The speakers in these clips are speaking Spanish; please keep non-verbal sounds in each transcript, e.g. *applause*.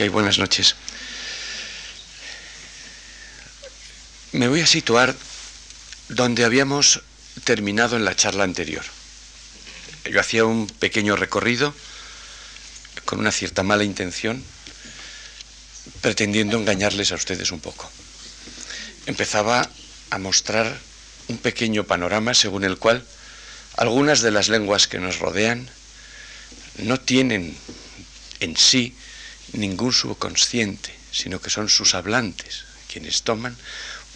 Hay buenas noches. Me voy a situar donde habíamos terminado en la charla anterior. Yo hacía un pequeño recorrido con una cierta mala intención, pretendiendo engañarles a ustedes un poco. Empezaba a mostrar un pequeño panorama según el cual algunas de las lenguas que nos rodean no tienen en sí ningún subconsciente, sino que son sus hablantes quienes toman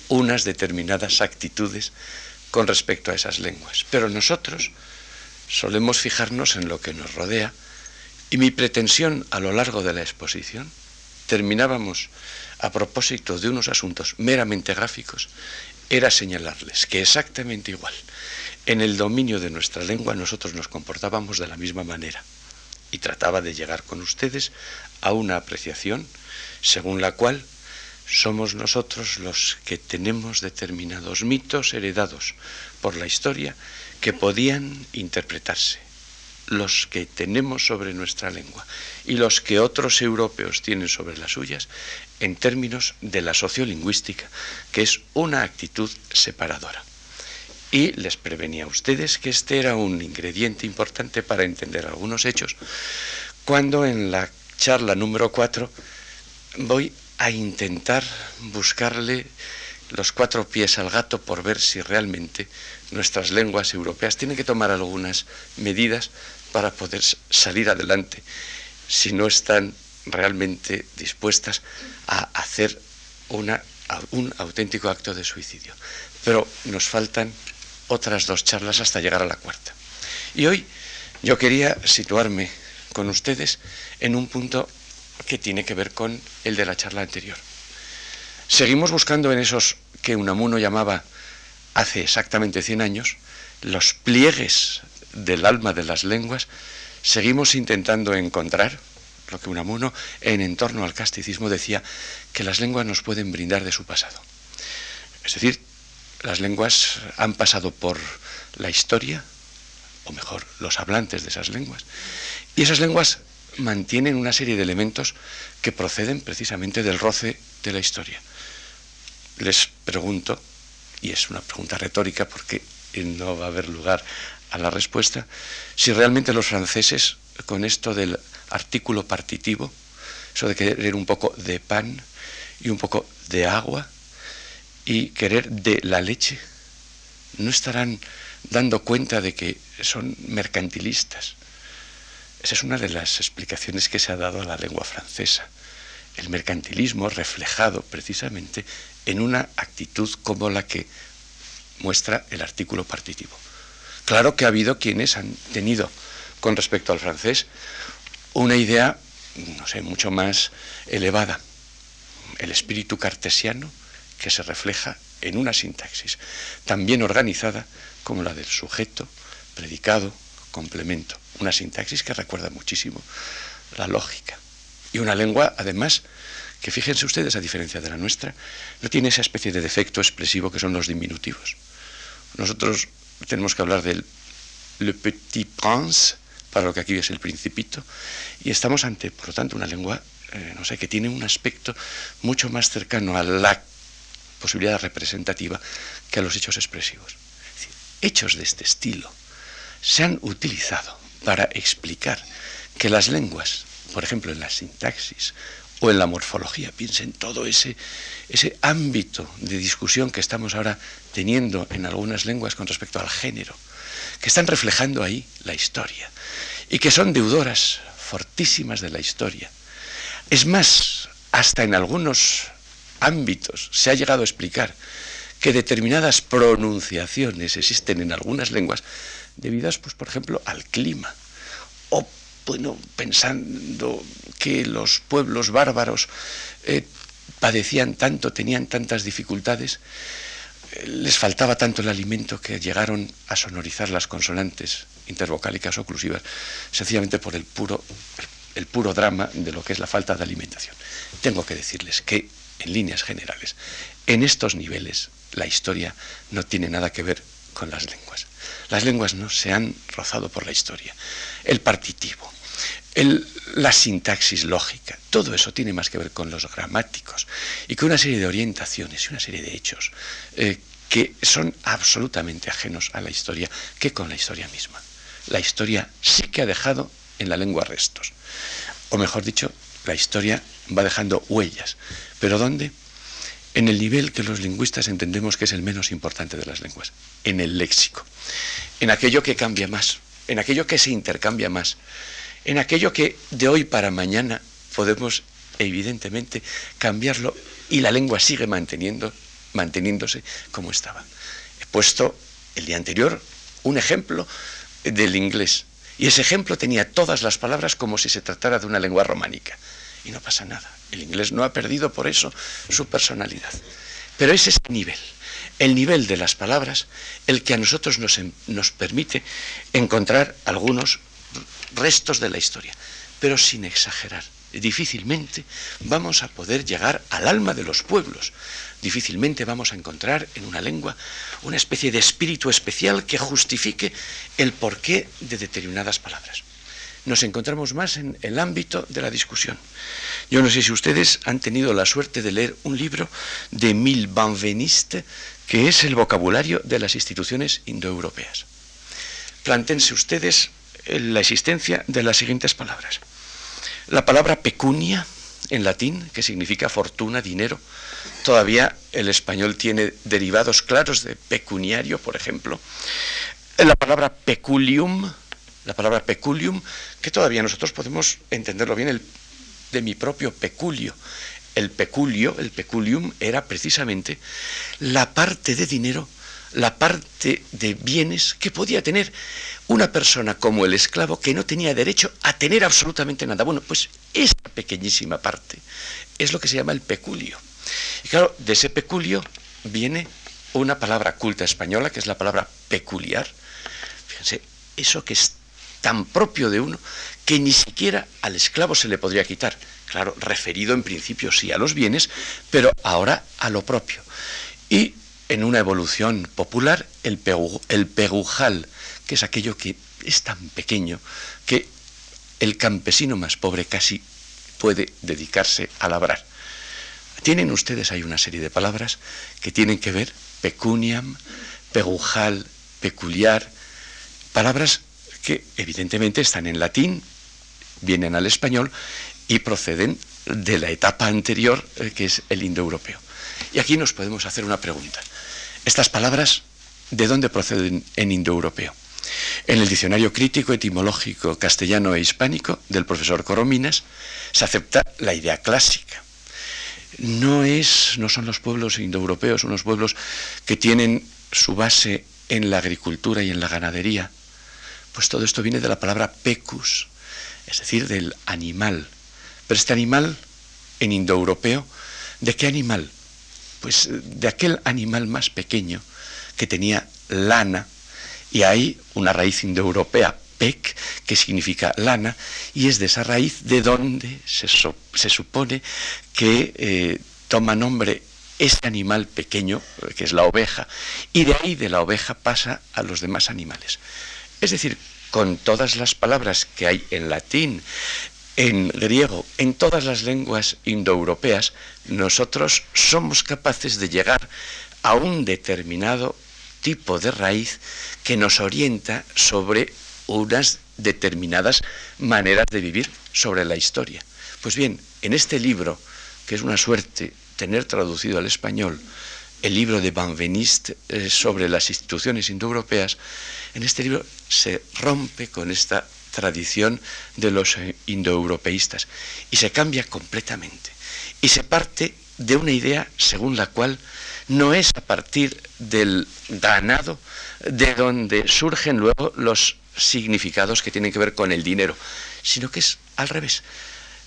unas determinadas actitudes con respecto a esas lenguas. Pero nosotros solemos fijarnos en lo que nos rodea y mi pretensión a lo largo de la exposición terminábamos a propósito de unos asuntos meramente gráficos era señalarles que exactamente igual en el dominio de nuestra lengua nosotros nos comportábamos de la misma manera y trataba de llegar con ustedes a una apreciación según la cual somos nosotros los que tenemos determinados mitos heredados por la historia que podían interpretarse, los que tenemos sobre nuestra lengua y los que otros europeos tienen sobre las suyas en términos de la sociolingüística, que es una actitud separadora. Y les prevenía a ustedes que este era un ingrediente importante para entender algunos hechos, cuando en la charla número 4 voy a intentar buscarle los cuatro pies al gato por ver si realmente nuestras lenguas europeas tienen que tomar algunas medidas para poder salir adelante si no están realmente dispuestas a hacer un auténtico acto de suicidio. Pero nos faltan otras dos charlas hasta llegar a la cuarta. Y hoy yo quería situarme con ustedes en un punto que tiene que ver con el de la charla anterior. Seguimos buscando en esos que Unamuno llamaba hace exactamente 100 años, los pliegues del alma de las lenguas, seguimos intentando encontrar lo que Unamuno en entorno al casticismo decía que las lenguas nos pueden brindar de su pasado. Es decir, las lenguas han pasado por la historia, o mejor, los hablantes de esas lenguas, y esas lenguas mantienen una serie de elementos que proceden precisamente del roce de la historia. Les pregunto, y es una pregunta retórica porque no va a haber lugar a la respuesta, si realmente los franceses, con esto del artículo partitivo, eso de querer un poco de pan y un poco de agua y querer de la leche, no estarán dando cuenta de que son mercantilistas, esa es una de las explicaciones que se ha dado a la lengua francesa. El mercantilismo reflejado precisamente en una actitud como la que muestra el artículo partitivo. Claro que ha habido quienes han tenido con respecto al francés una idea, no sé, mucho más elevada. El espíritu cartesiano que se refleja en una sintaxis tan bien organizada como la del sujeto, predicado, complemento una sintaxis que recuerda muchísimo la lógica. Y una lengua, además, que fíjense ustedes, a diferencia de la nuestra, no tiene esa especie de defecto expresivo que son los diminutivos. Nosotros tenemos que hablar del le petit prince, para lo que aquí es el principito, y estamos ante, por lo tanto, una lengua, eh, no sé, que tiene un aspecto mucho más cercano a la posibilidad representativa que a los hechos expresivos. hechos de este estilo se han utilizado para explicar que las lenguas, por ejemplo en la sintaxis o en la morfología, piensen todo ese, ese ámbito de discusión que estamos ahora teniendo en algunas lenguas con respecto al género, que están reflejando ahí la historia y que son deudoras fortísimas de la historia. Es más, hasta en algunos ámbitos se ha llegado a explicar que determinadas pronunciaciones existen en algunas lenguas debidas, pues, por ejemplo, al clima. O, bueno, pensando que los pueblos bárbaros eh, padecían tanto, tenían tantas dificultades, eh, les faltaba tanto el alimento que llegaron a sonorizar las consonantes intervocálicas oclusivas, sencillamente por el puro, el puro drama de lo que es la falta de alimentación. Tengo que decirles que, en líneas generales, en estos niveles la historia no tiene nada que ver con las lenguas. Las lenguas no se han rozado por la historia. El partitivo, la sintaxis lógica, todo eso tiene más que ver con los gramáticos y con una serie de orientaciones y una serie de hechos eh, que son absolutamente ajenos a la historia que con la historia misma. La historia sí que ha dejado en la lengua restos, o mejor dicho, la historia va dejando huellas. ¿Pero dónde? En el nivel que los lingüistas entendemos que es el menos importante de las lenguas, en el léxico, en aquello que cambia más, en aquello que se intercambia más, en aquello que de hoy para mañana podemos evidentemente cambiarlo y la lengua sigue manteniéndose como estaba. He puesto el día anterior un ejemplo del inglés y ese ejemplo tenía todas las palabras como si se tratara de una lengua románica y no pasa nada. El inglés no ha perdido por eso su personalidad. Pero es ese nivel, el nivel de las palabras, el que a nosotros nos, nos permite encontrar algunos restos de la historia, pero sin exagerar. Difícilmente vamos a poder llegar al alma de los pueblos. Difícilmente vamos a encontrar en una lengua una especie de espíritu especial que justifique el porqué de determinadas palabras. Nos encontramos más en el ámbito de la discusión. Yo no sé si ustedes han tenido la suerte de leer un libro de Emile Benveniste, que es el vocabulario de las instituciones indoeuropeas. Plantense ustedes la existencia de las siguientes palabras. La palabra pecunia, en latín, que significa fortuna, dinero, todavía el español tiene derivados claros de pecuniario, por ejemplo. La palabra peculium, la palabra peculium, que todavía nosotros podemos entenderlo bien el, de mi propio peculio. El peculio, el peculium, era precisamente la parte de dinero la parte de bienes que podía tener una persona como el esclavo que no tenía derecho a tener absolutamente nada. Bueno, pues esa pequeñísima parte es lo que se llama el peculio. Y claro, de ese peculio viene una palabra culta española, que es la palabra peculiar. Fíjense, eso que es tan propio de uno que ni siquiera al esclavo se le podría quitar. Claro, referido en principio sí a los bienes, pero ahora a lo propio. Y en una evolución popular el, el perujal, que es aquello que es tan pequeño que el campesino más pobre casi puede dedicarse a labrar. Tienen ustedes ahí una serie de palabras que tienen que ver, pecuniam, perujal, peculiar, palabras que evidentemente están en latín, vienen al español y proceden de la etapa anterior, eh, que es el indoeuropeo. Y aquí nos podemos hacer una pregunta. Estas palabras, ¿de dónde proceden en indoeuropeo? En el diccionario crítico etimológico castellano e hispánico del profesor Corominas se acepta la idea clásica. No, es, no son los pueblos indoeuropeos unos pueblos que tienen su base en la agricultura y en la ganadería. Pues todo esto viene de la palabra pecus, es decir, del animal. Pero este animal, en indoeuropeo, ¿de qué animal? pues de aquel animal más pequeño que tenía lana, y hay una raíz indoeuropea, pec, que significa lana, y es de esa raíz de donde se, supone que eh, toma nombre este animal pequeño, que es la oveja, y de ahí de la oveja pasa a los demás animales. Es decir, con todas las palabras que hay en latín, en griego, en todas las lenguas indoeuropeas, nosotros somos capaces de llegar a un determinado tipo de raíz que nos orienta sobre unas determinadas maneras de vivir sobre la historia. Pues bien, en este libro, que es una suerte tener traducido al español, el libro de Benveniste eh, sobre las instituciones indoeuropeas, en este libro se rompe con esta tradición de los eh, indoeuropeístas y se cambia completamente. Y se parte de una idea según la cual no es a partir del ganado de donde surgen luego los significados que tienen que ver con el dinero, sino que es al revés.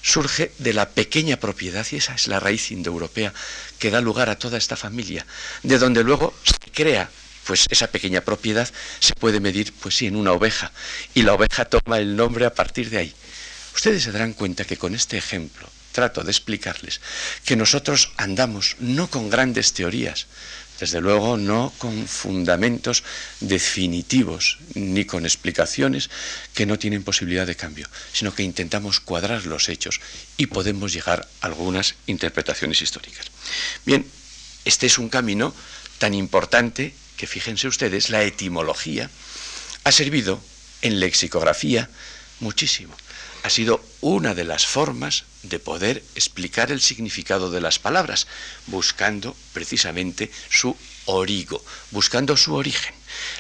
Surge de la pequeña propiedad, y esa es la raíz indoeuropea que da lugar a toda esta familia, de donde luego se crea pues esa pequeña propiedad se puede medir, pues sí, en una oveja, y la oveja toma el nombre a partir de ahí. Ustedes se darán cuenta que con este ejemplo trato de explicarles que nosotros andamos no con grandes teorías, Desde luego no con fundamentos definitivos ni con explicaciones que no tienen posibilidad de cambio, sino que intentamos cuadrar los hechos y podemos llegar a algunas interpretaciones históricas. Bien, este es un camino tan importante que fíjense ustedes, la etimología ha servido en lexicografía muchísimo. Ha sido una de las formas de poder explicar el significado de las palabras, buscando precisamente su origo, buscando su origen.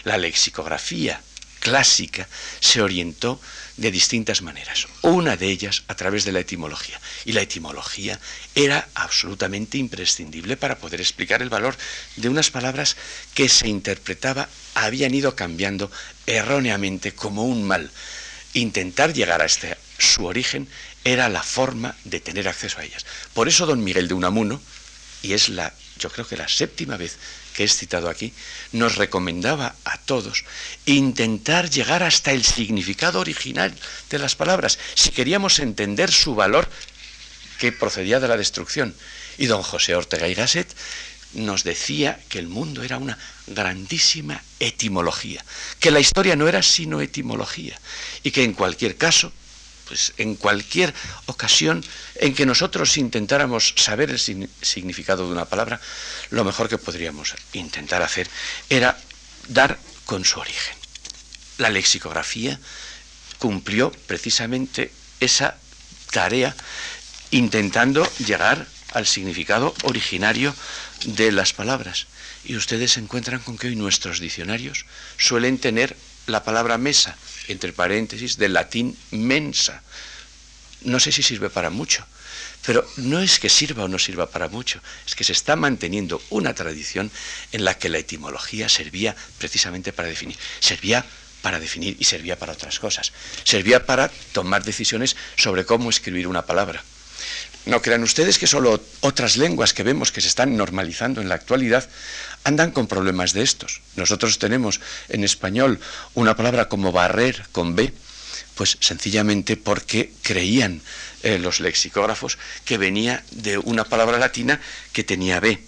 La lexicografía clásica se orientó de distintas maneras, una de ellas a través de la etimología. Y la etimología era absolutamente imprescindible para poder explicar el valor de unas palabras que se interpretaba, habían ido cambiando erróneamente como un mal. Intentar llegar a este su origen era la forma de tener acceso a ellas. Por eso don Miguel de Unamuno, y es la, yo creo que la séptima vez que es citado aquí, nos recomendaba a todos intentar llegar hasta el significado original de las palabras, si queríamos entender su valor que procedía de la destrucción. Y don José Ortega y Gasset nos decía que el mundo era una grandísima etimología, que la historia no era sino etimología, y que en cualquier caso pues en cualquier ocasión en que nosotros intentáramos saber el significado de una palabra, lo mejor que podríamos intentar hacer era dar con su origen. La lexicografía cumplió precisamente esa tarea intentando llegar al significado originario de las palabras. Y ustedes se encuentran con que hoy nuestros diccionarios suelen tener la palabra mesa, entre paréntesis, del latín mensa. No sé si sirve para mucho, pero no es que sirva o no sirva para mucho, es que se está manteniendo una tradición en la que la etimología servía precisamente para definir. Servía para definir y servía para otras cosas. Servía para tomar decisiones sobre cómo escribir una palabra. No crean ustedes que solo otras lenguas que vemos que se están normalizando en la actualidad andan con problemas de estos. Nosotros tenemos en español una palabra como barrer con B, pues sencillamente porque creían eh, los lexicógrafos que venía de una palabra latina que tenía B.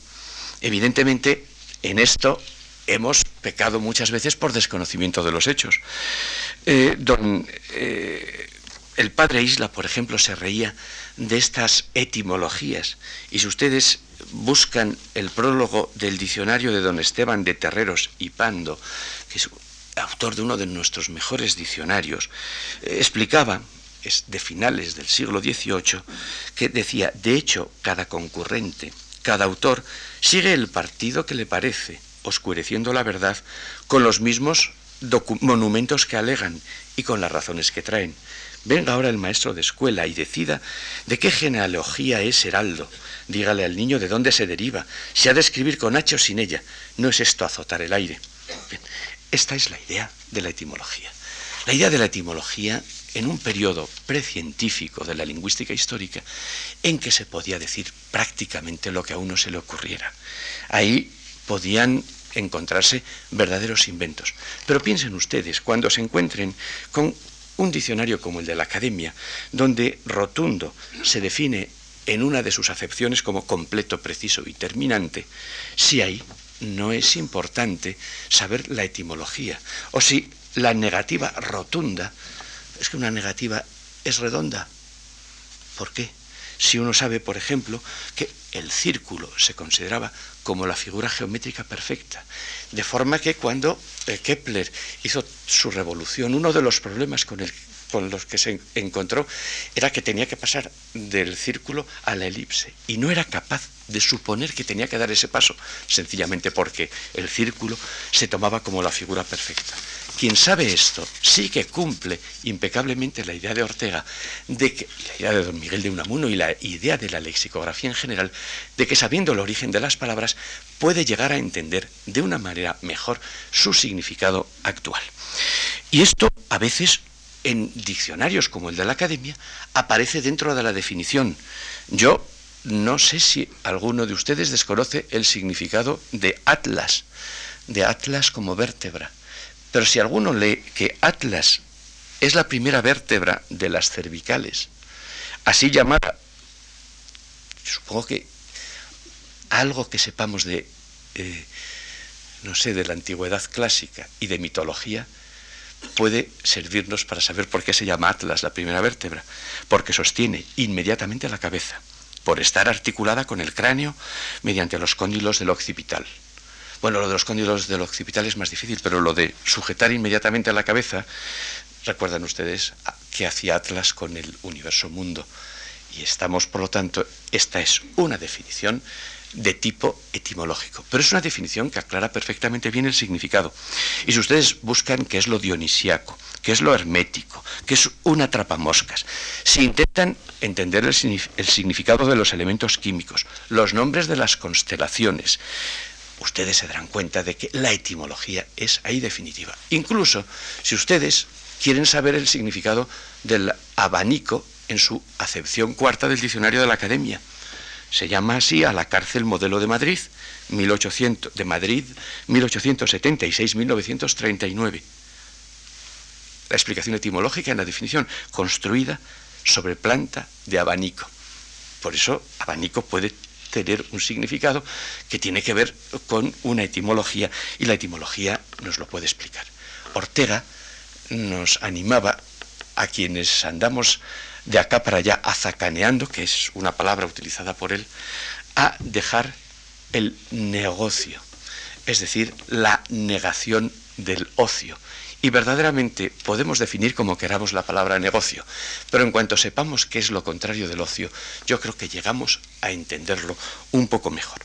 Evidentemente, en esto hemos pecado muchas veces por desconocimiento de los hechos. Eh, don, eh, el padre Isla, por ejemplo, se reía de estas etimologías. Y si ustedes buscan el prólogo del diccionario de don Esteban de Terreros y Pando, que es autor de uno de nuestros mejores diccionarios, eh, explicaba, es de finales del siglo XVIII, que decía, de hecho, cada concurrente, cada autor, sigue el partido que le parece, oscureciendo la verdad con los mismos monumentos que alegan y con las razones que traen. Venga ahora el maestro de escuela y decida de qué genealogía es Heraldo. Dígale al niño de dónde se deriva, si ha de escribir con H o sin ella. No es esto azotar el aire. esta es la idea de la etimología. La idea de la etimología en un periodo precientífico de la lingüística histórica en que se podía decir prácticamente lo que a uno se le ocurriera. Ahí podían encontrarse verdaderos inventos. Pero piensen ustedes, cuando se encuentren con un diccionario como el de la Academia, donde rotundo se define en una de sus acepciones como completo, preciso y terminante, si ahí no es importante saber la etimología, o si la negativa rotunda, es que una negativa es redonda. ¿Por qué? Si uno sabe, por ejemplo, que el círculo se consideraba como la figura geométrica perfecta, de forma que cuando eh, Kepler hizo su revolución, uno de los problemas con, con los que se encontró era que tenía que pasar del círculo a la elipse y no era capaz de suponer que tenía que dar ese paso, sencillamente porque el círculo se tomaba como la figura perfecta. Quien sabe esto sí que cumple impecablemente la idea de Ortega, de que, la idea de don Miguel de Unamuno y la idea de la lexicografía en general, de que sabiendo el origen de las palabras puede llegar a entender de una manera mejor su significado actual. Y esto a veces en diccionarios como el de la Academia aparece dentro de la definición. Yo no sé si alguno de ustedes desconoce el significado de Atlas, de Atlas como vértebra. Pero si alguno lee que Atlas es la primera vértebra de las cervicales, así llamada, supongo que algo que sepamos de eh, no sé, de la antigüedad clásica y de mitología, puede servirnos para saber por qué se llama Atlas la primera vértebra, porque sostiene inmediatamente la cabeza, por estar articulada con el cráneo mediante los cóndilos del occipital. Bueno, lo de los cóndilos del occipital es más difícil, pero lo de sujetar inmediatamente a la cabeza, recuerdan ustedes que hacía Atlas con el universo mundo. Y estamos, por lo tanto, esta es una definición de tipo etimológico. Pero es una definición que aclara perfectamente bien el significado. Y si ustedes buscan qué es lo dionisiaco, qué es lo hermético, qué es una trapamoscas, si intentan entender el, significado de los elementos químicos, los nombres de las constelaciones, ustedes se darán cuenta de que la etimología es ahí definitiva. Incluso si ustedes quieren saber el significado del abanico en su acepción cuarta del diccionario de la academia, se llama así a la cárcel modelo de Madrid, 1800, de Madrid 1876-1939. La explicación etimológica en la definición, construida sobre planta de abanico. Por eso, abanico puede tener un significado que tiene que ver con una etimología y la etimología nos lo puede explicar. Ortega nos animaba a quienes andamos de acá para allá, azacaneando, que es una palabra utilizada por él, a dejar el negocio, es decir, la negación del ocio. Y verdaderamente podemos definir como queramos la palabra negocio, pero en cuanto sepamos qué es lo contrario del ocio, yo creo que llegamos a entenderlo un poco mejor.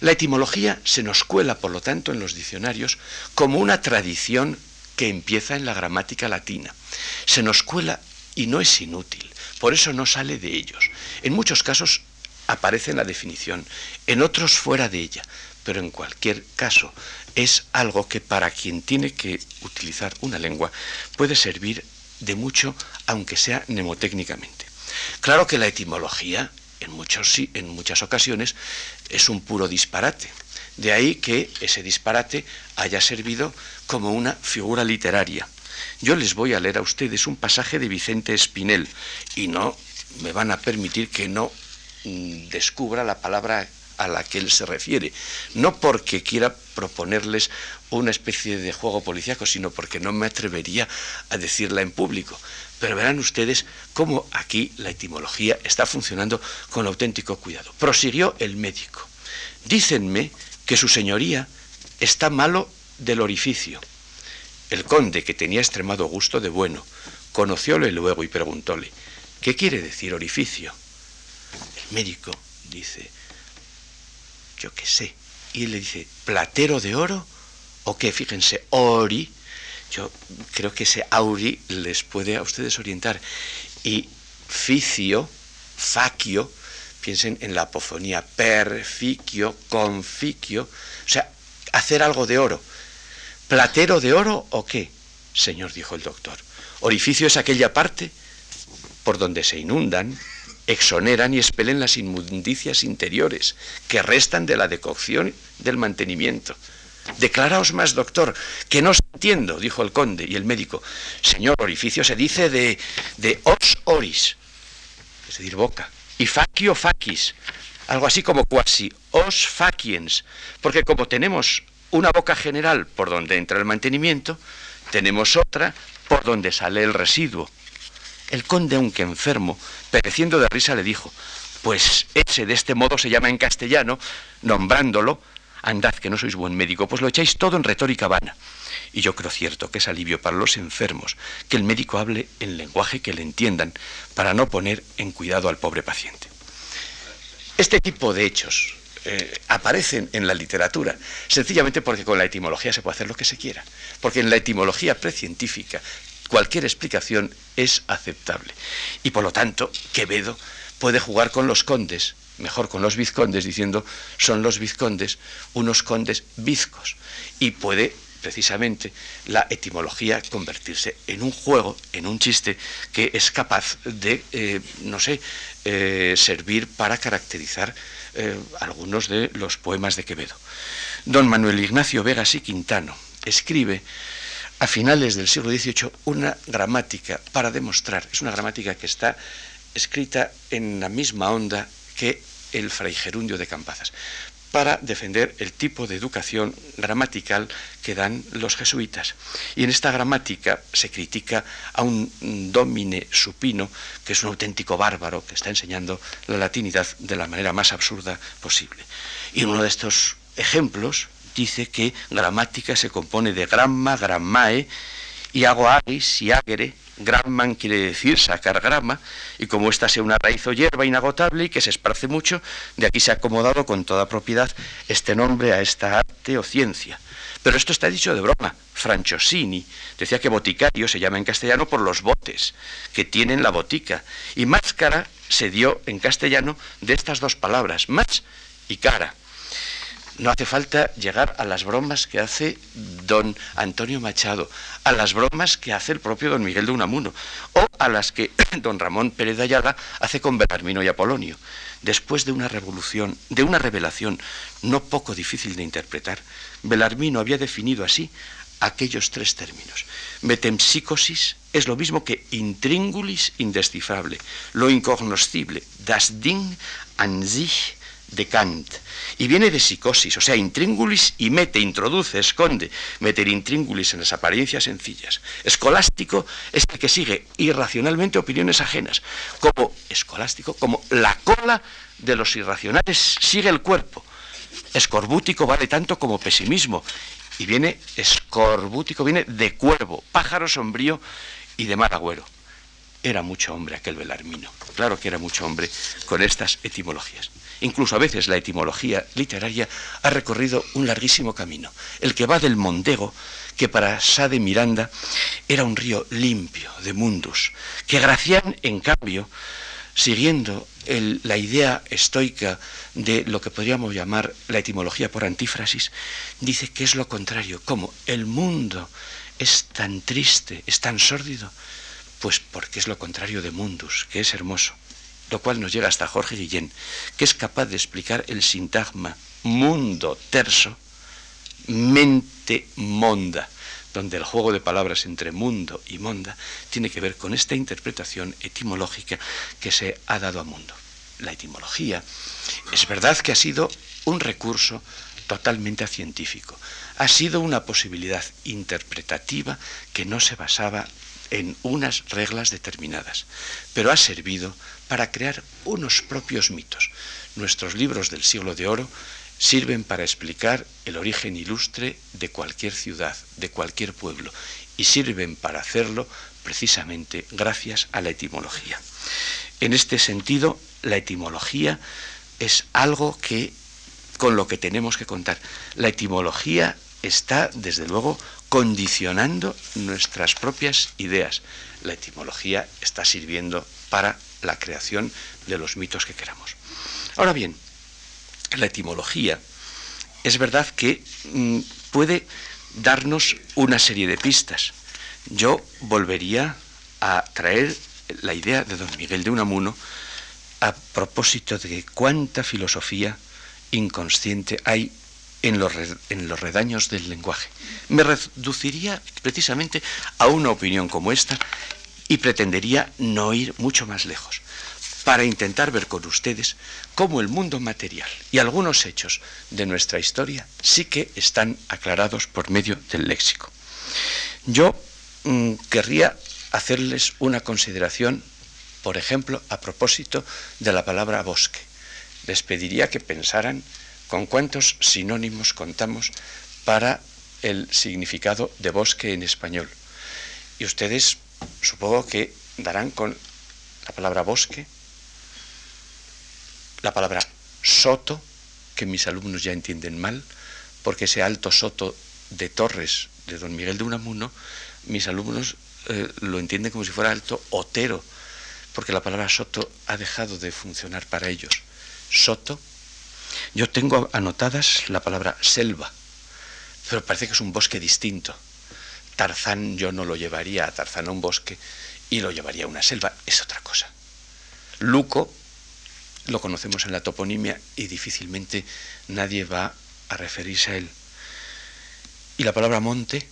La etimología se nos cuela, por lo tanto, en los diccionarios como una tradición que empieza en la gramática latina. Se nos cuela y no es inútil. Por eso no sale de ellos. En muchos casos aparece en la definición, en otros fuera de ella, pero en cualquier caso es algo que para quien tiene que utilizar una lengua puede servir de mucho, aunque sea mnemotécnicamente. Claro que la etimología en, muchos, en muchas ocasiones es un puro disparate. De ahí que ese disparate haya servido como una figura literaria. Yo les voy a leer a ustedes un pasaje de Vicente Espinel y no me van a permitir que no mm, descubra la palabra a la que él se refiere. No porque quiera proponerles una especie de juego policíaco, sino porque no me atrevería a decirla en público. Pero verán ustedes cómo aquí la etimología está funcionando con auténtico cuidado. Prosiguió el médico. Dícenme que su señoría está malo del orificio el conde, que tenía extremado gusto de bueno, conocióle luego y preguntóle, ¿qué quiere decir orificio? El médico dice, yo qué sé. Y él le dice, ¿platero de oro? ¿O qué? Fíjense, ori. Yo creo que ese auri les puede a ustedes orientar. Y ficio, facio, piensen en la apofonía, perficio, conficio, o sea, hacer algo de oro. ¿Platero de oro o qué? Señor, dijo el doctor. Orificio es aquella parte por donde se inundan, exoneran y expelen las inmundicias interiores que restan de la decocción del mantenimiento. Declaraos más, doctor, que no entiendo, dijo el conde y el médico. Señor, orificio se dice de, de os oris, es decir, boca, y facio facis, algo así como quasi os faciens, porque como tenemos una boca general por donde entra el mantenimiento, tenemos otra por donde sale el residuo. El conde, aunque enfermo, pereciendo de risa, le dijo, pues ese de este modo se llama en castellano, nombrándolo, andad que no sois buen médico, pues lo echáis todo en retórica vana. Y yo creo cierto que es alivio para los enfermos que el médico hable en lenguaje que le entiendan, para no poner en cuidado al pobre paciente. Este tipo de hechos, eh, aparecen en la literatura, sencillamente porque con la etimología se puede hacer lo que se quiera, porque en la etimología precientífica cualquier explicación es aceptable. Y por lo tanto, Quevedo puede jugar con los condes, mejor con los vizcondes, diciendo son los vizcondes unos condes vizcos, y puede precisamente la etimología convertirse en un juego, en un chiste que es capaz de, eh, no sé, eh, servir para caracterizar eh, algunos de los poemas de Quevedo. Don Manuel Ignacio Vegas y Quintano escribe a finales del siglo XVIII una gramática para demostrar, es una gramática que está escrita en la misma onda que el Fray Gerundio de Campazas, para defender el tipo de educación gramatical que dan los jesuitas. Y en esta gramática se critica a un domine supino, que es un auténtico bárbaro, que está enseñando la latinidad de la manera más absurda posible. Y uno de estos ejemplos dice que gramática se compone de gramma, grammae, y agoagis y agere, Gramman quiere decir sacar grama, y como esta sea una raíz o hierba inagotable y que se esparce mucho, de aquí se ha acomodado con toda propiedad este nombre a esta arte o ciencia. Pero esto está dicho de broma. Franciosini decía que boticario se llama en castellano por los botes que tienen la botica, y máscara se dio en castellano de estas dos palabras, más y cara. No hace falta llegar a las bromas que hace don Antonio Machado, a las bromas que hace el propio don Miguel de Unamuno, o a las que *coughs* don Ramón Pérez de hace con Belarmino y Apolonio. Después de una revolución, de una revelación no poco difícil de interpretar, Belarmino había definido así aquellos tres términos. Metempsicosis es lo mismo que intríngulis indescifrable, lo incognoscible, das Ding an sich de Kant. Y viene de psicosis, o sea, intríngulis y mete, introduce, esconde, meter intríngulis en las apariencias sencillas. Escolástico es el que sigue irracionalmente opiniones ajenas, como escolástico, como la cola de los irracionales sigue el cuerpo. Escorbútico vale tanto como pesimismo. Y viene, escorbútico viene de cuervo, pájaro sombrío y de mal agüero. Era mucho hombre aquel Belarmino. Claro que era mucho hombre con estas etimologías. Incluso a veces la etimología literaria ha recorrido un larguísimo camino, el que va del Mondego, que para Sade Miranda era un río limpio de mundus, que Gracián, en cambio, siguiendo la idea estoica de lo que podríamos llamar la etimología por antífrasis, dice que es lo contrario, como el mundo es tan triste, es tan sórdido, pues porque es lo contrario de mundus, que es hermoso lo cual nos llega hasta Jorge Guillén, que es capaz de explicar el sintagma mundo terso, mente monda, donde el juego de palabras entre mundo y monda tiene que ver con esta interpretación etimológica que se ha dado a mundo. La etimología es verdad que ha sido un recurso totalmente científico, ha sido una posibilidad interpretativa que no se basaba en unas reglas determinadas, pero ha servido para crear unos propios mitos. Nuestros libros del siglo de oro sirven para explicar el origen ilustre de cualquier ciudad, de cualquier pueblo, y sirven para hacerlo precisamente gracias a la etimología. En este sentido, la etimología es algo que con lo que tenemos que contar. La etimología está, desde luego, condicionando nuestras propias ideas. La etimología está sirviendo para la creación de los mitos que queramos. Ahora bien, la etimología es verdad que mm, puede darnos una serie de pistas. Yo volvería a traer la idea de don Miguel de Unamuno a propósito de cuánta filosofía inconsciente hay en los, en los redaños del lenguaje. Me reduciría precisamente a una opinión como esta y pretendería no ir mucho más lejos para intentar ver con ustedes cómo el mundo material y algunos hechos de nuestra historia sí que están aclarados por medio del léxico. Yo mm, querría hacerles una consideración, por ejemplo, a propósito de la palabra bosque. Les pediría que pensaran con cuántos sinónimos contamos para el significado de bosque en español. Y ustedes supongo que darán con la palabra bosque, la palabra soto, que mis alumnos ya entienden mal, porque ese alto soto de Torres de don Miguel de Unamuno, mis alumnos eh, lo entienden como si fuera alto otero, porque la palabra soto ha dejado de funcionar para ellos. Soto, yo tengo anotadas la palabra selva, pero parece que es un bosque distinto. Tarzán yo no lo llevaría a Tarzán a un bosque y lo llevaría a una selva, es otra cosa. Luco lo conocemos en la toponimia y difícilmente nadie va a referirse a él. Y la palabra monte,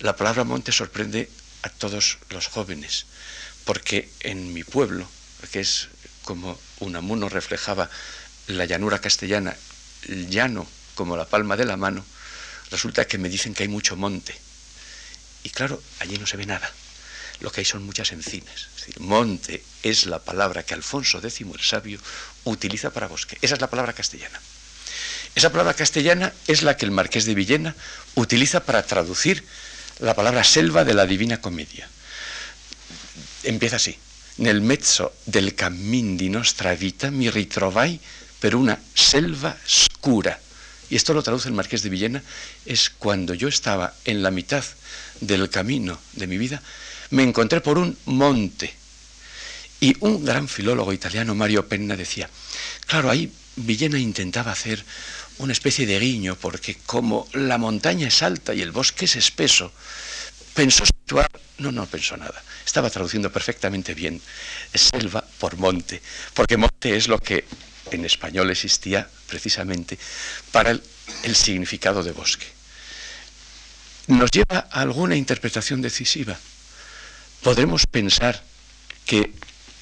la palabra monte sorprende a todos los jóvenes, porque en mi pueblo, que es como Unamuno reflejaba la llanura castellana llano como la palma de la mano, resulta que me dicen que hay mucho monte. Y claro, allí no se ve nada. Lo que hay son muchas encinas. Es decir, monte es la palabra que Alfonso X el Sabio utiliza para bosque. Esa es la palabra castellana. Esa palabra castellana es la que el marqués de Villena utiliza para traducir la palabra selva de la Divina Comedia. Empieza así. Nel mezzo del cammin di nostra vita mi ritrovai per una selva scura. Y esto lo traduce el marqués de Villena, es cuando yo estaba en la mitad del camino de mi vida, me encontré por un monte. Y un gran filólogo italiano, Mario Penna, decía, claro, ahí Villena intentaba hacer una especie de guiño, porque como la montaña es alta y el bosque es espeso, pensó situar, no, no pensó nada, estaba traduciendo perfectamente bien selva por monte, porque monte es lo que en español existía precisamente para el, significado de bosque. Nos lleva a alguna interpretación decisiva. Podremos pensar que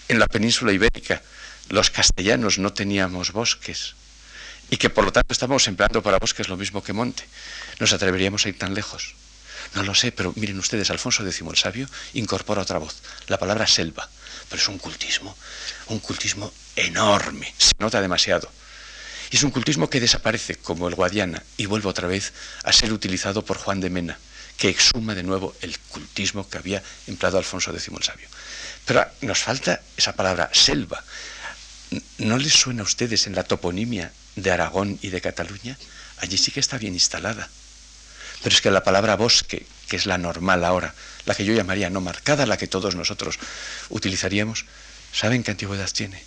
en la península ibérica los castellanos no teníamos bosques y que por lo tanto estamos empleando para bosques lo mismo que monte. ¿Nos atreveríamos a ir tan lejos? No lo sé, pero miren ustedes, Alfonso X el Sabio incorpora otra voz, la palabra selva, pero es un cultismo, un cultismo enorme, se nota demasiado. Y es un cultismo que desaparece como el Guadiana y vuelve otra vez a ser utilizado por Juan de Mena, que exhuma de nuevo el cultismo que había empleado Alfonso X el Sabio. Pero nos falta esa palabra selva. ¿No les suena a ustedes en la toponimia de Aragón y de Cataluña? Allí sí que está bien instalada. Pero es que la palabra bosque, que es la normal ahora, la que yo llamaría no marcada, la que todos nosotros utilizaríamos, ¿saben qué antigüedad tiene?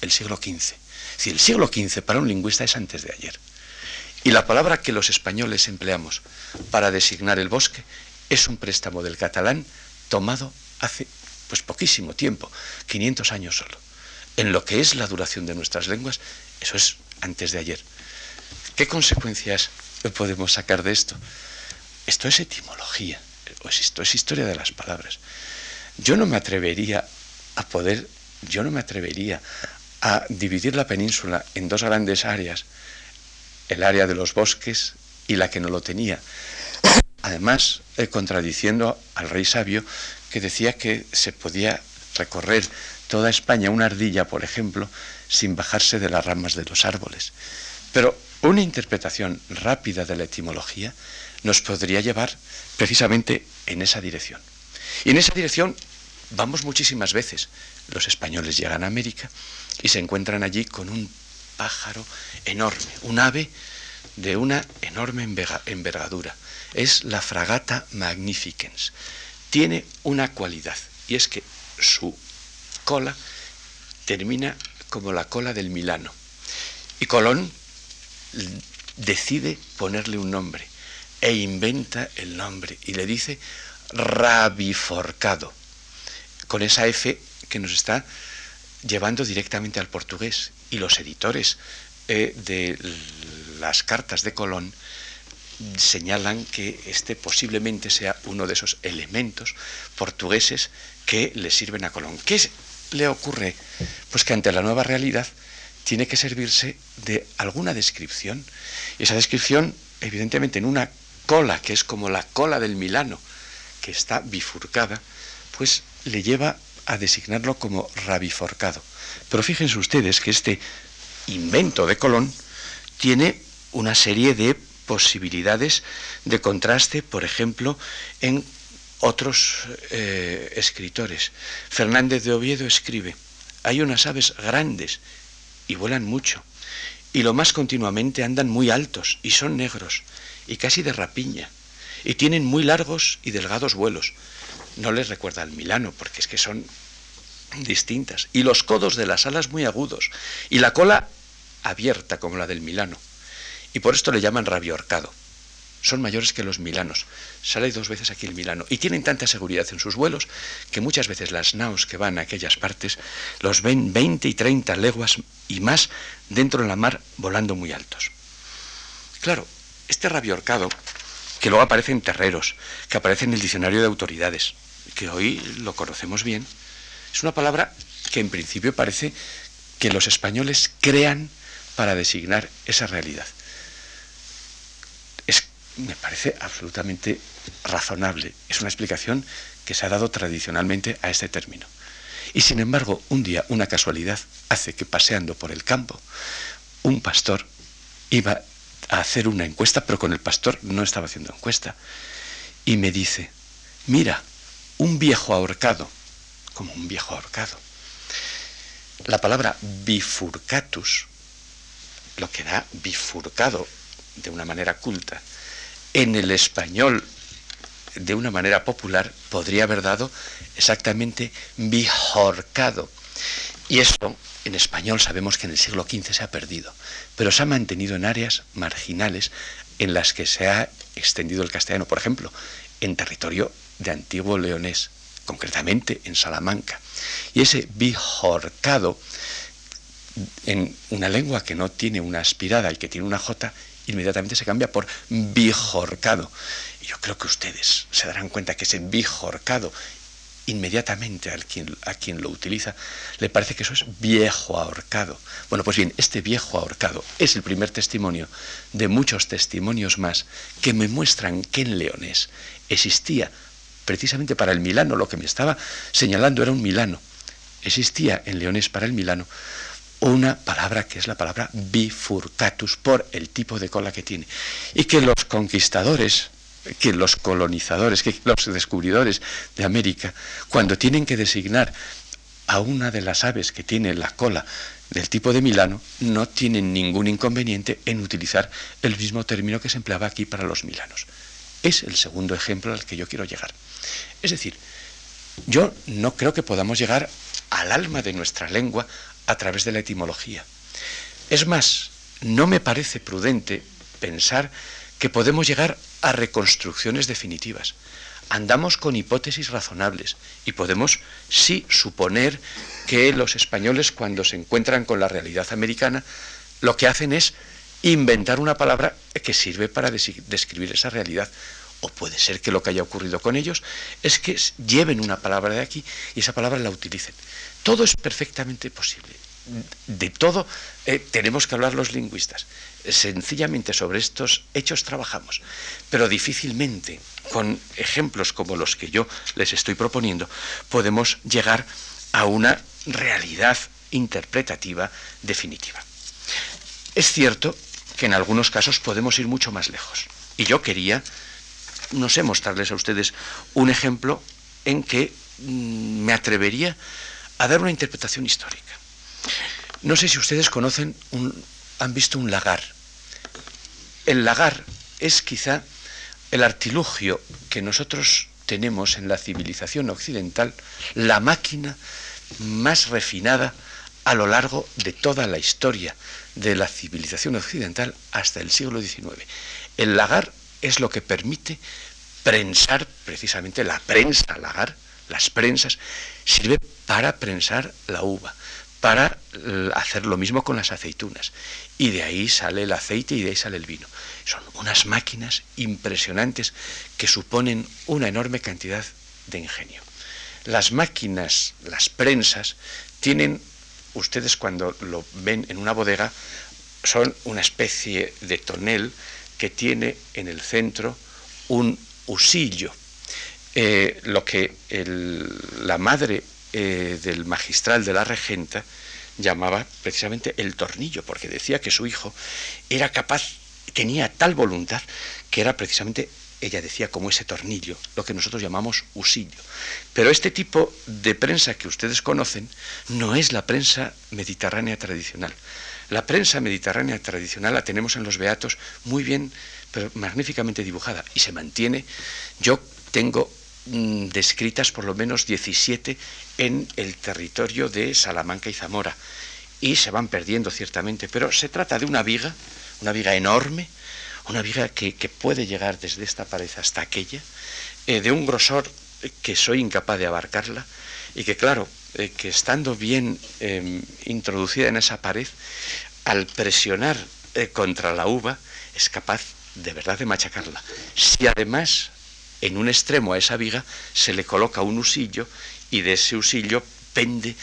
El siglo XV. Si el siglo XV para un lingüista es antes de ayer. Y la palabra que los españoles empleamos para designar el bosque es un préstamo del catalán tomado hace pues poquísimo tiempo, 500 años solo. En lo que es la duración de nuestras lenguas, eso es antes de ayer. ¿Qué consecuencias podemos sacar de esto? Esto es etimología, esto es historia de las palabras. Yo no me atrevería a poder, yo no me atrevería a dividir la península en dos grandes áreas, el área de los bosques y la que no lo tenía. Además, eh, contradiciendo al rey sabio que decía que se podía recorrer toda España, una ardilla, por ejemplo, sin bajarse de las ramas de los árboles. Pero una interpretación rápida de la etimología nos podría llevar precisamente en esa dirección. Y en esa dirección vamos muchísimas veces. Los españoles llegan a América y se encuentran allí con un pájaro enorme, un ave de una enorme envergadura. Es la fragata magnificens. Tiene una cualidad y es que su cola termina como la cola del Milano. Y Colón decide ponerle un nombre e inventa el nombre y le dice rabiforcado, con esa F que nos está llevando directamente al portugués. Y los editores eh, de las cartas de Colón señalan que este posiblemente sea uno de esos elementos portugueses que le sirven a Colón. ¿Qué le ocurre? Pues que ante la nueva realidad tiene que servirse de alguna descripción. Y esa descripción, evidentemente, en una cola, que es como la cola del Milano, que está bifurcada, pues le lleva a designarlo como rabiforcado. Pero fíjense ustedes que este invento de Colón tiene una serie de posibilidades de contraste, por ejemplo, en otros eh, escritores. Fernández de Oviedo escribe, hay unas aves grandes y vuelan mucho, y lo más continuamente andan muy altos y son negros, y casi de rapiña, y tienen muy largos y delgados vuelos. No les recuerda al Milano, porque es que son distintas, y los codos de las alas muy agudos, y la cola abierta como la del Milano, y por esto le llaman rabiorcado. Son mayores que los milanos. Sale dos veces aquí el milano. Y tienen tanta seguridad en sus vuelos que muchas veces las naos que van a aquellas partes los ven 20 y 30 leguas y más dentro de la mar volando muy altos. Claro, este rabiorcado, que luego aparece en terreros, que aparece en el diccionario de autoridades, que hoy lo conocemos bien, es una palabra que en principio parece que los españoles crean para designar esa realidad. Es, me parece absolutamente razonable. Es una explicación que se ha dado tradicionalmente a este término. Y sin embargo, un día, una casualidad, hace que paseando por el campo, un pastor iba a hacer una encuesta, pero con el pastor no estaba haciendo encuesta, y me dice, mira, un viejo ahorcado, como un viejo ahorcado. La palabra bifurcatus, lo que da bifurcado de una manera culta, en el español de una manera popular podría haber dado exactamente bijorcado. Y eso en español sabemos que en el siglo XV se ha perdido, pero se ha mantenido en áreas marginales en las que se ha extendido el castellano. Por ejemplo, en territorio de antiguo leonés, concretamente en Salamanca. Y ese bijorcado, en una lengua que no tiene una aspirada y que tiene una J, inmediatamente se cambia por bijorcado. Y yo creo que ustedes se darán cuenta que ese bijorcado inmediatamente a quien, a quien lo utiliza. Le parece que eso es viejo ahorcado. Bueno, pues bien, este viejo ahorcado es el primer testimonio de muchos testimonios más que me muestran que en Leones existía, precisamente para el Milano, lo que me estaba señalando era un Milano, existía en Leones para el Milano una palabra que es la palabra bifurcatus por el tipo de cola que tiene. Y que los conquistadores que los colonizadores, que los descubridores de América, cuando tienen que designar a una de las aves que tiene la cola del tipo de Milano, no tienen ningún inconveniente en utilizar el mismo término que se empleaba aquí para los milanos. Es el segundo ejemplo al que yo quiero llegar. Es decir, yo no creo que podamos llegar al alma de nuestra lengua a través de la etimología. Es más, no me parece prudente pensar que podemos llegar a reconstrucciones definitivas. Andamos con hipótesis razonables y podemos sí suponer que los españoles cuando se encuentran con la realidad americana lo que hacen es inventar una palabra que sirve para describir esa realidad. O puede ser que lo que haya ocurrido con ellos es que lleven una palabra de aquí y esa palabra la utilicen. Todo es perfectamente posible. De todo eh, tenemos que hablar los lingüistas sencillamente sobre estos hechos trabajamos, pero difícilmente con ejemplos como los que yo les estoy proponiendo podemos llegar a una realidad interpretativa definitiva. Es cierto que en algunos casos podemos ir mucho más lejos. Y yo quería, no sé, mostrarles a ustedes un ejemplo en que mm, me atrevería a dar una interpretación histórica. No sé si ustedes conocen han visto un lagar. El lagar es quizá el artilugio que nosotros tenemos en la civilización occidental, la máquina más refinada a lo largo de toda la historia de la civilización occidental hasta el siglo XIX. El lagar es lo que permite prensar, precisamente la prensa lagar, las prensas, sirve para prensar la uva para eh, hacer lo mismo con las aceitunas. Y de ahí sale el aceite y de ahí sale el vino. Son unas máquinas impresionantes que suponen una enorme cantidad de ingenio. Las máquinas, las prensas, tienen, ustedes cuando lo ven en una bodega, son una especie de tonel que tiene en el centro un usillo. Eh, lo que la madre eh, del magistral de la regenta llamaba precisamente el tornillo, porque decía que su hijo era capaz, tenía tal voluntad, que era precisamente, ella decía, como ese tornillo, lo que nosotros llamamos usillo. Pero este tipo de prensa que ustedes conocen no es la prensa mediterránea tradicional. La prensa mediterránea tradicional la tenemos en los Beatos muy bien, pero magníficamente dibujada y se mantiene. Yo tengo Mm, descritas por lo menos 17 en el territorio de Salamanca y Zamora. Y se van perdiendo ciertamente, pero se trata de una viga, una viga enorme, una viga que, puede llegar desde esta pared hasta aquella, eh, de un grosor que soy incapaz de abarcarla y que claro, eh, que estando bien em, introducida en esa pared, al presionar eh, contra la uva, es capaz de verdad de machacarla. Si además en un extremo a esa viga se le coloca un usillo y de ese usillo pende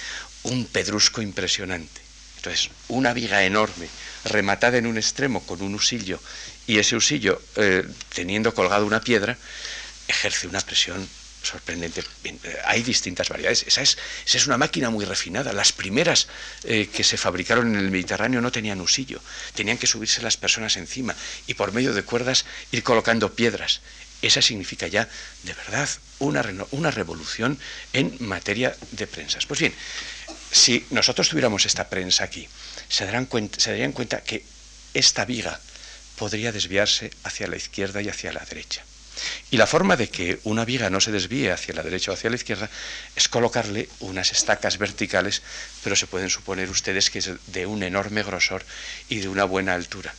un pedrusco impresionante. Entonces, una viga enorme rematada en un extremo con un usillo y ese usillo, eh, teniendo colgado una piedra, ejerce una presión sorprendente. Hay distintas variedades. Esa es, esa es una máquina muy refinada. Las primeras eh, que se fabricaron en el Mediterráneo no tenían usillo. Tenían que subirse las personas encima y por medio de cuerdas ir colocando piedras. Esa significa ya, de verdad, una, una revolución en materia de prensas. Pues bien, si nosotros tuviéramos esta prensa aquí, se, darán se darían cuenta que esta viga podría desviarse hacia la izquierda y hacia la derecha. Y la forma de que una viga no se desvíe hacia la derecha o hacia la izquierda es colocarle unas estacas verticales, pero se pueden suponer ustedes que es de un enorme grosor y de una buena altura.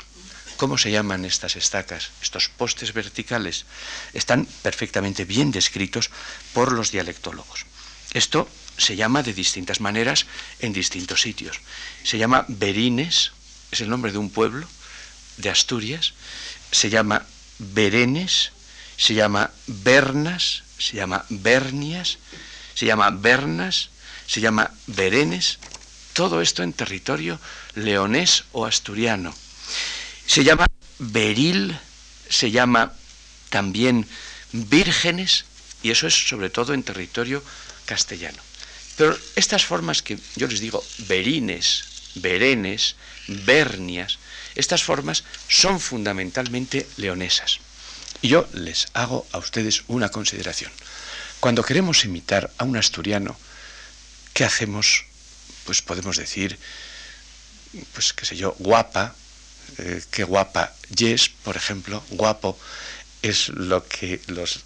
¿Cómo se llaman estas estacas? Estos postes verticales están perfectamente bien descritos por los dialectólogos. Esto se llama de distintas maneras en distintos sitios. Se llama Berines, es el nombre de un pueblo de Asturias, se llama Berenes, se llama Bernas, se llama Bernias, se llama Bernas, se llama Berenes, todo esto en territorio leonés o asturiano. Se llama Beril, se llama también Vírgenes, y eso es sobre todo en territorio castellano. Pero estas formas que yo les digo, berines, berenes, bernias, estas formas son fundamentalmente leonesas. Y yo les hago a ustedes una consideración. Cuando queremos imitar a un asturiano, ¿qué hacemos? Pues podemos decir, pues qué sé yo, guapa, eh, qué guapa yes, por ejemplo, guapo es lo que los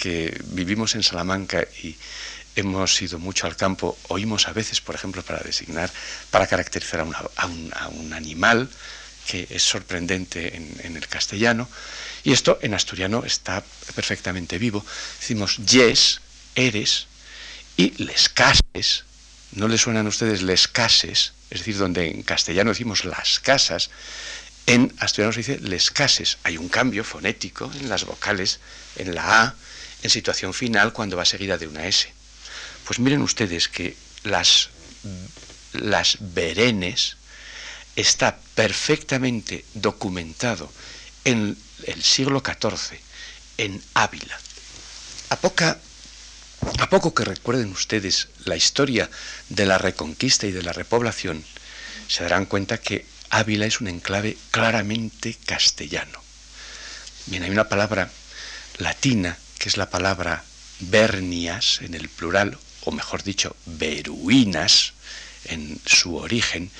que vivimos en Salamanca y hemos ido mucho al campo, oímos a veces, por ejemplo, para designar, para caracterizar a, un, animal, que es sorprendente en el castellano, y esto en asturiano está perfectamente vivo. Decimos yes, eres, y les cases, ¿no le suenan a ustedes les cases? Es decir, donde en castellano decimos las casas, en asturiano se dice les cases. Hay un cambio fonético en las vocales, en la A, en situación final, cuando va seguida de una S. Pues miren ustedes que las, las berenes está perfectamente documentado en el siglo XIV, en Ávila. A, poca, a poco que recuerden ustedes la historia de la reconquista y de la repoblación, se darán cuenta que Ávila es un enclave claramente castellano. Bien, hay una palabra latina, que es la palabra bernias en el plural, o mejor dicho, beruinas en su origen,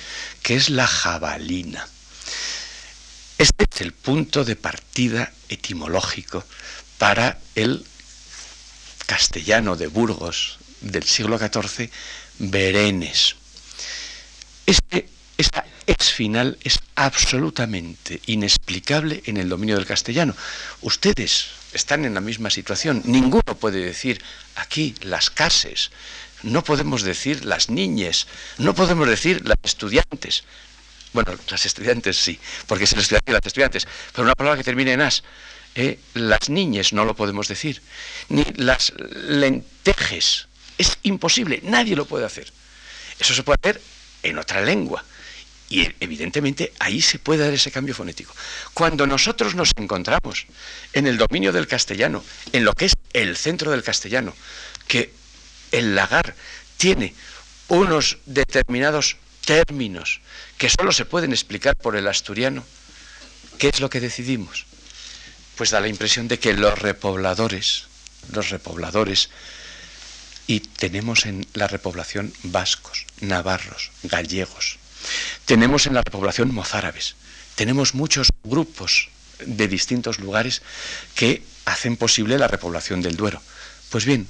que es la jabalina. Este es el punto de partida etimológico para el castellano de Burgos del siglo XIV, Berenes. Este, esta ex final es absolutamente inexplicable en el dominio del castellano. Ustedes están en la misma situación. Ninguno puede decir aquí las cases, no podemos decir las niñas, no podemos decir las estudiantes. Bueno, las estudiantes sí, porque se les estudiantes las estudiantes, pero una palabra que termine en as. Eh, las niñas no lo podemos decir, ni las lentejes. Es imposible, nadie lo puede hacer. Eso se puede hacer en otra lengua. Y evidentemente ahí se puede dar ese cambio fonético. Cuando nosotros nos encontramos en el dominio del castellano, en lo que es el centro del castellano, que el lagar tiene unos determinados términos que solo se pueden explicar por el asturiano, ¿qué es lo que decidimos? Pues da la impresión de que los repobladores, los repobladores, y tenemos en la repoblación vascos, navarros, gallegos, tenemos en la repoblación mozárabes, tenemos muchos grupos de distintos lugares que hacen posible la repoblación del Duero. Pues bien,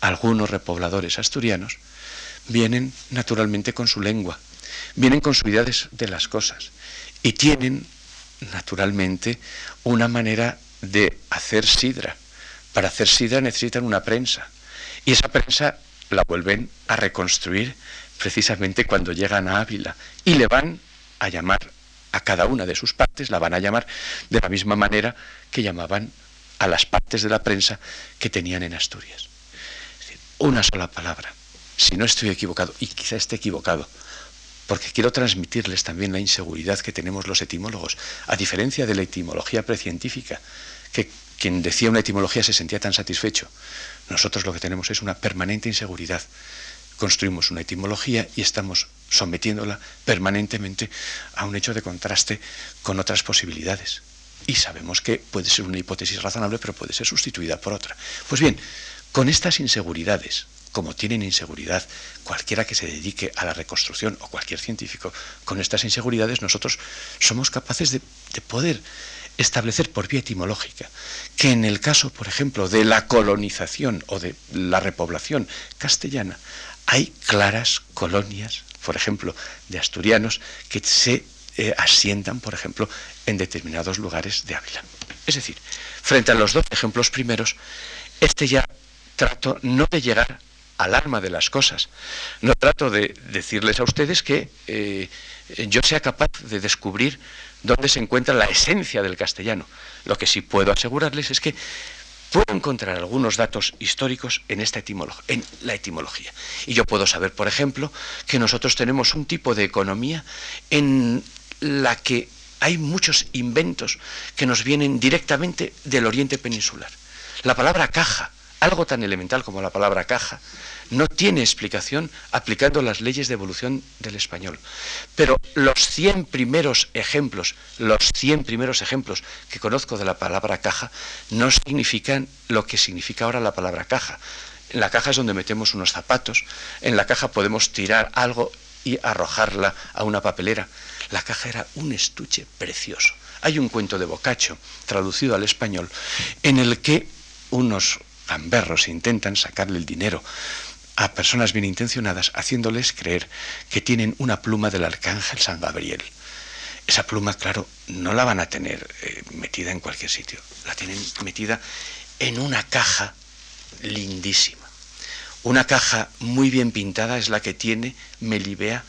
algunos repobladores asturianos vienen naturalmente con su lengua, vienen con su idea de, las cosas y tienen, naturalmente, una manera de hacer sidra. Para hacer sidra necesitan una prensa y esa prensa la vuelven a reconstruir precisamente cuando llegan a Ávila y le van a llamar a cada una de sus partes, la van a llamar de la misma manera que llamaban a las partes de la prensa que tenían en Asturias. una sola palabra, si no estoy equivocado, y quizá esté equivocado, porque quiero transmitirles también la inseguridad que tenemos los etimólogos, a diferencia de la etimología precientífica, que quien decía una etimología se sentía tan satisfecho. Nosotros lo que tenemos es una permanente inseguridad. Construimos una etimología y estamos sometiéndola permanentemente a un hecho de contraste con otras posibilidades. Y sabemos que puede ser una hipótesis razonable, pero puede ser sustituida por otra. Pues bien, con estas inseguridades, como tienen inseguridad cualquiera que se dedique a la reconstrucción o cualquier científico, con estas inseguridades nosotros somos capaces de, poder establecer por vía etimológica que en el caso, por ejemplo, de la colonización o de la repoblación castellana, hay claras colonias, por ejemplo, de asturianos que se eh, asientan, por ejemplo, en determinados lugares de Ávila. Es decir, frente a los dos ejemplos primeros, este ya trato no de llegar al alma de las cosas. No trato de decirles a ustedes que eh, yo sea capaz de descubrir dónde se encuentra la esencia del castellano. Lo que sí puedo asegurarles es que puedo encontrar algunos datos históricos en, esta en la etimología. Y yo puedo saber, por ejemplo, que nosotros tenemos un tipo de economía en la que hay muchos inventos que nos vienen directamente del oriente peninsular. La palabra caja, algo tan elemental como la palabra caja, no tiene explicación aplicando las leyes de evolución del español. Pero los 100 primeros ejemplos, los 100 primeros ejemplos que conozco de la palabra caja no significan lo que significa ahora la palabra caja. En la caja es donde metemos unos zapatos, en la caja podemos tirar algo y arrojarla a una papelera. La caja era un estuche precioso. Hay un cuento de Boccaccio, traducido al español, en el que unos gamberros intentan sacarle el dinero a personas bien intencionadas haciéndoles creer que tienen una pluma del arcángel San Gabriel. Esa pluma, claro, no la van a tener eh, metida en cualquier sitio, la tienen metida en una caja lindísima. Una caja muy bien pintada es la que tiene Melibea,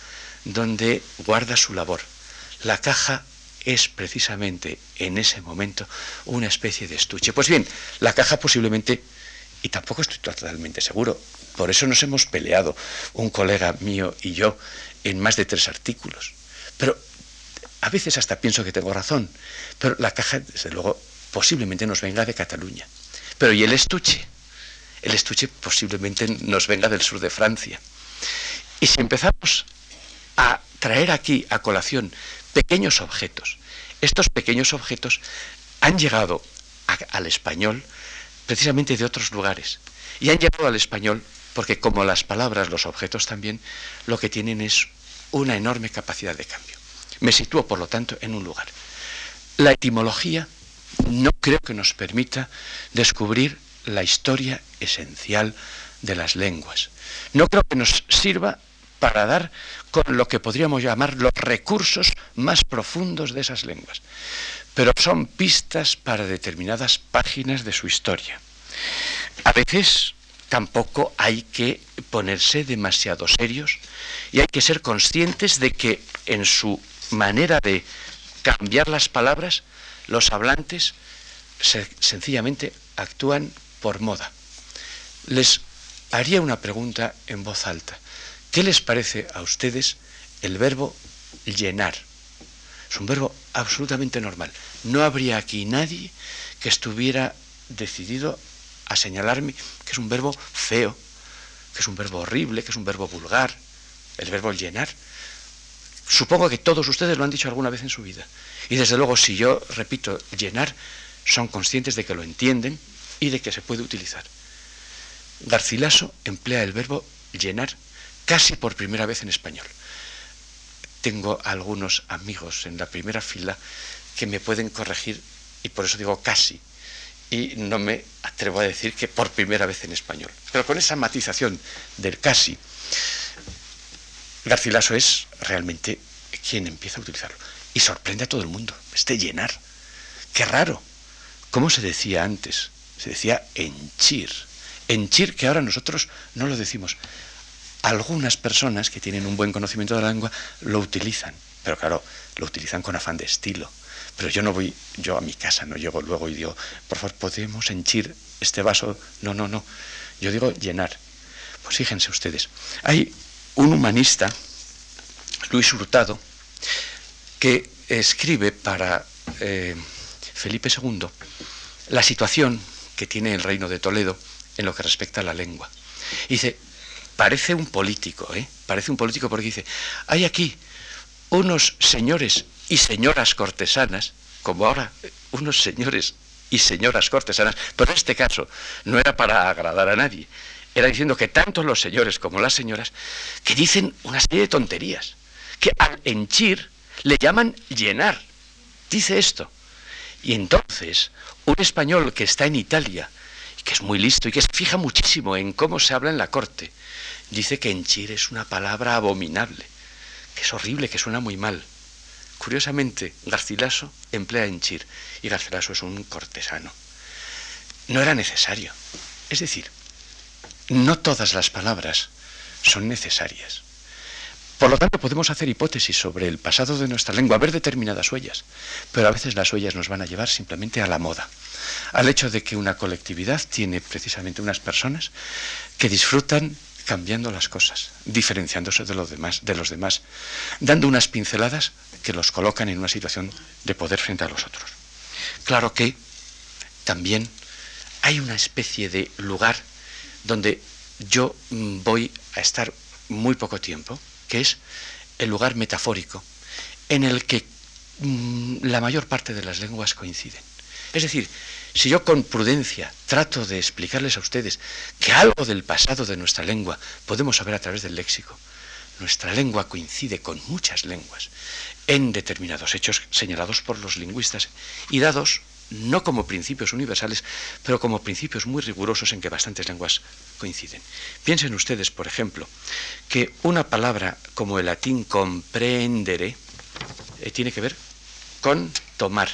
donde guarda su labor. La caja es precisamente en ese momento una especie de estuche. Pues bien, la caja posiblemente, y tampoco estoy totalmente seguro, por eso nos hemos peleado, un colega mío y yo, en más de tres artículos. Pero a veces hasta pienso que tengo razón. Pero la caja, desde luego, posiblemente nos venga de Cataluña. Pero ¿y el estuche? El estuche posiblemente nos venga del sur de Francia. Y si empezamos a traer aquí a colación pequeños objetos, estos pequeños objetos han llegado al español precisamente de otros lugares. Y han llegado al español porque como las palabras, los objetos también, lo que tienen es una enorme capacidad de cambio. Me sitúo, por lo tanto, en un lugar. La etimología no creo que nos permita descubrir la historia esencial de las lenguas. No creo que nos sirva para dar con lo que podríamos llamar los recursos más profundos de esas lenguas, pero son pistas para determinadas páginas de su historia. A veces tampoco hay que ponerse demasiado serios y hay que ser conscientes de que en su manera de cambiar las palabras, los hablantes sencillamente actúan por moda. Les haría una pregunta en voz alta. ¿Qué les parece a ustedes el verbo llenar? Es un verbo absolutamente normal. No habría aquí nadie que estuviera decidido a señalarme que es un verbo feo, que es un verbo horrible, que es un verbo vulgar, el verbo llenar. Supongo que todos ustedes lo han dicho alguna vez en su vida. Y desde luego, si yo repito llenar, son conscientes de que lo entienden y de que se puede utilizar. Garcilaso emplea el verbo llenar casi por primera vez en español. Tengo algunos amigos en la primera fila que me pueden corregir y por eso digo casi, y no me atrevo a decir que por primera vez en español. Pero con esa matización del casi, Garcilaso es realmente quien empieza a utilizarlo. Y sorprende a todo el mundo. Este llenar. Qué raro. ¿Cómo se decía antes? Se decía enchir. Enchir que ahora nosotros no lo decimos. Algunas personas que tienen un buen conocimiento de la lengua lo utilizan. Pero claro, lo utilizan con afán de estilo pero yo no voy, yo a mi casa no llego luego y digo, por favor, ¿podemos henchir este vaso? No, no, no. Yo digo llenar. Pues fíjense ustedes, hay un humanista Luis Hurtado, que escribe para eh, Felipe II la situación que tiene el reino de Toledo en lo que respecta a la lengua. dice, parece un político, ¿eh? Parece un político porque dice, hay aquí unos señores y señoras cortesanas, como ahora unos señores y señoras cortesanas, pero en este caso no era para agradar a nadie, era diciendo que tanto los señores como las señoras que dicen una serie de tonterías, que al henchir le llaman llenar. Dice esto. Y entonces, un español que está en Italia, que es muy listo y que se fija muchísimo en cómo se habla en la corte, dice que henchir es una palabra abominable, que es horrible, que suena muy mal. Curiosamente, Garcilaso emplea henchir y Garcilaso es un cortesano. No era necesario. Es decir, no todas las palabras son necesarias. Por lo tanto, podemos hacer hipótesis sobre el pasado de nuestra lengua, ver determinadas huellas, pero a veces las huellas nos van a llevar simplemente a la moda, al hecho de que una colectividad tiene precisamente unas personas que disfrutan cambiando las cosas, diferenciándose de los demás, de los demás, dando unas pinceladas que los colocan en una situación de poder frente a los otros. Claro que también hay una especie de lugar donde yo voy a estar muy poco tiempo, que es el lugar metafórico en el que mm, la mayor parte de las lenguas coinciden. Es decir, si yo con prudencia trato de explicarles a ustedes que algo del pasado de nuestra lengua podemos saber a través del léxico, nuestra lengua coincide con muchas lenguas en determinados hechos señalados por los lingüistas y dados no como principios universales, pero como principios muy rigurosos en que bastantes lenguas coinciden. Piensen ustedes, por ejemplo, que una palabra como el latín comprendere eh, tiene que ver con tomar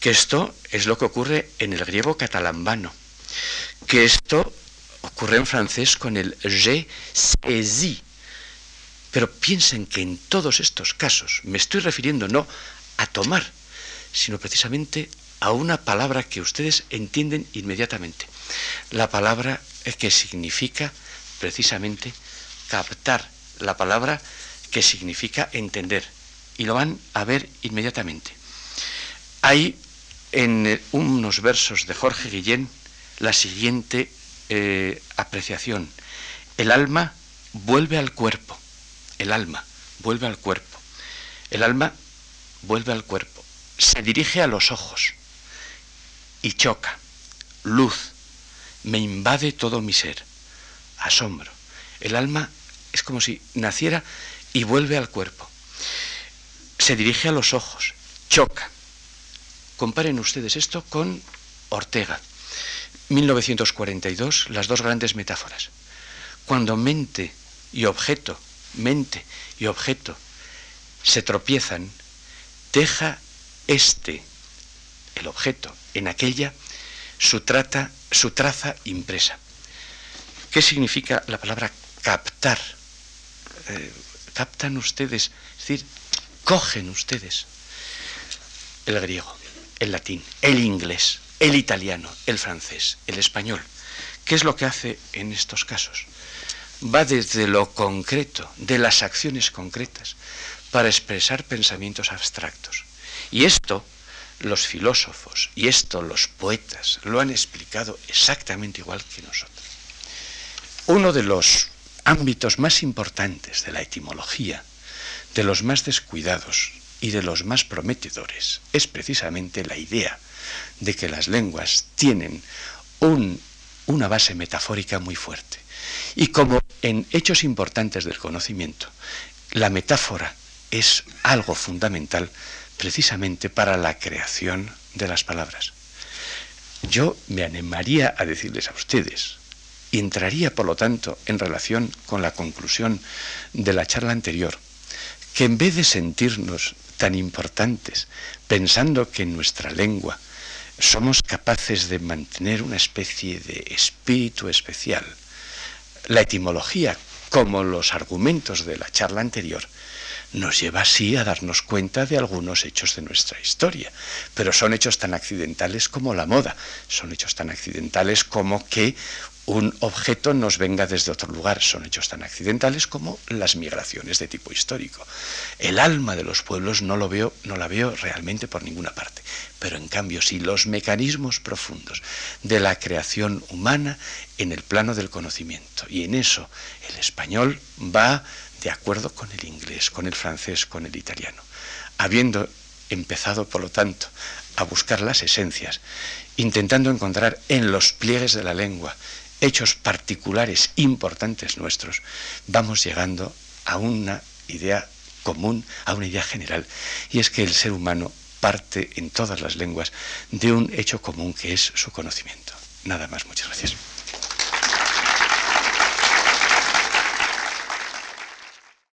que esto es lo que ocurre en el griego catalambano, que esto ocurre en francés con el je saisis. Pero piensen que en todos estos casos me estoy refiriendo no a tomar, sino precisamente a una palabra que ustedes entienden inmediatamente. La palabra que significa precisamente captar, la palabra que significa entender. Y lo van a ver inmediatamente. Hay en eh, unos versos de Jorge Guillén la siguiente eh, apreciación. El alma vuelve al cuerpo. El alma vuelve al cuerpo. El alma vuelve al cuerpo. Se dirige a los ojos y choca. Luz. Me invade todo mi ser. Asombro. El alma es como si naciera y vuelve al cuerpo. Se dirige a los ojos. Choca Comparen ustedes esto con Ortega. 1942, las dos grandes metáforas. Cuando mente y objeto, mente y objeto se tropiezan, deja este, el objeto, en aquella su, traza impresa. ¿Qué significa la palabra captar? Eh, captan ustedes, es decir, cogen ustedes el griego el latín, el inglés, el italiano, el francés, el español. ¿Qué es lo que hace en estos casos? Va desde lo concreto, de las acciones concretas, para expresar pensamientos abstractos. Y esto los filósofos y esto los poetas lo han explicado exactamente igual que nosotros. Uno de los ámbitos más importantes de la etimología, de los más descuidados, y de los más prometedores es precisamente la idea de que las lenguas tienen una base metafórica muy fuerte. Y como en hechos importantes del conocimiento, la metáfora es algo fundamental precisamente para la creación de las palabras. Yo me animaría a decirles a ustedes, y entraría por lo tanto en relación con la conclusión de la charla anterior, que en vez de sentirnos tan importantes, pensando que en nuestra lengua somos capaces de mantener una especie de espíritu especial. La etimología, como los argumentos de la charla anterior, nos lleva así a darnos cuenta de algunos hechos de nuestra historia, pero son hechos tan accidentales como la moda, son hechos tan accidentales como que un objeto nos venga desde otro lugar. Son hechos tan accidentales como las migraciones de tipo histórico. El alma de los pueblos no lo veo, no la veo realmente por ninguna parte. Pero en cambio, sí los mecanismos profundos de la creación humana en el plano del conocimiento. Y en eso el español va de acuerdo con el inglés, con el francés, con el italiano. Habiendo empezado, por lo tanto, a buscar las esencias, intentando encontrar en los pliegues de la lengua hechos particulares importantes nuestros, vamos llegando a una idea común, a una idea general, y es que el ser humano parte en todas las lenguas de un hecho común que es su conocimiento. Nada más, muchas gracias.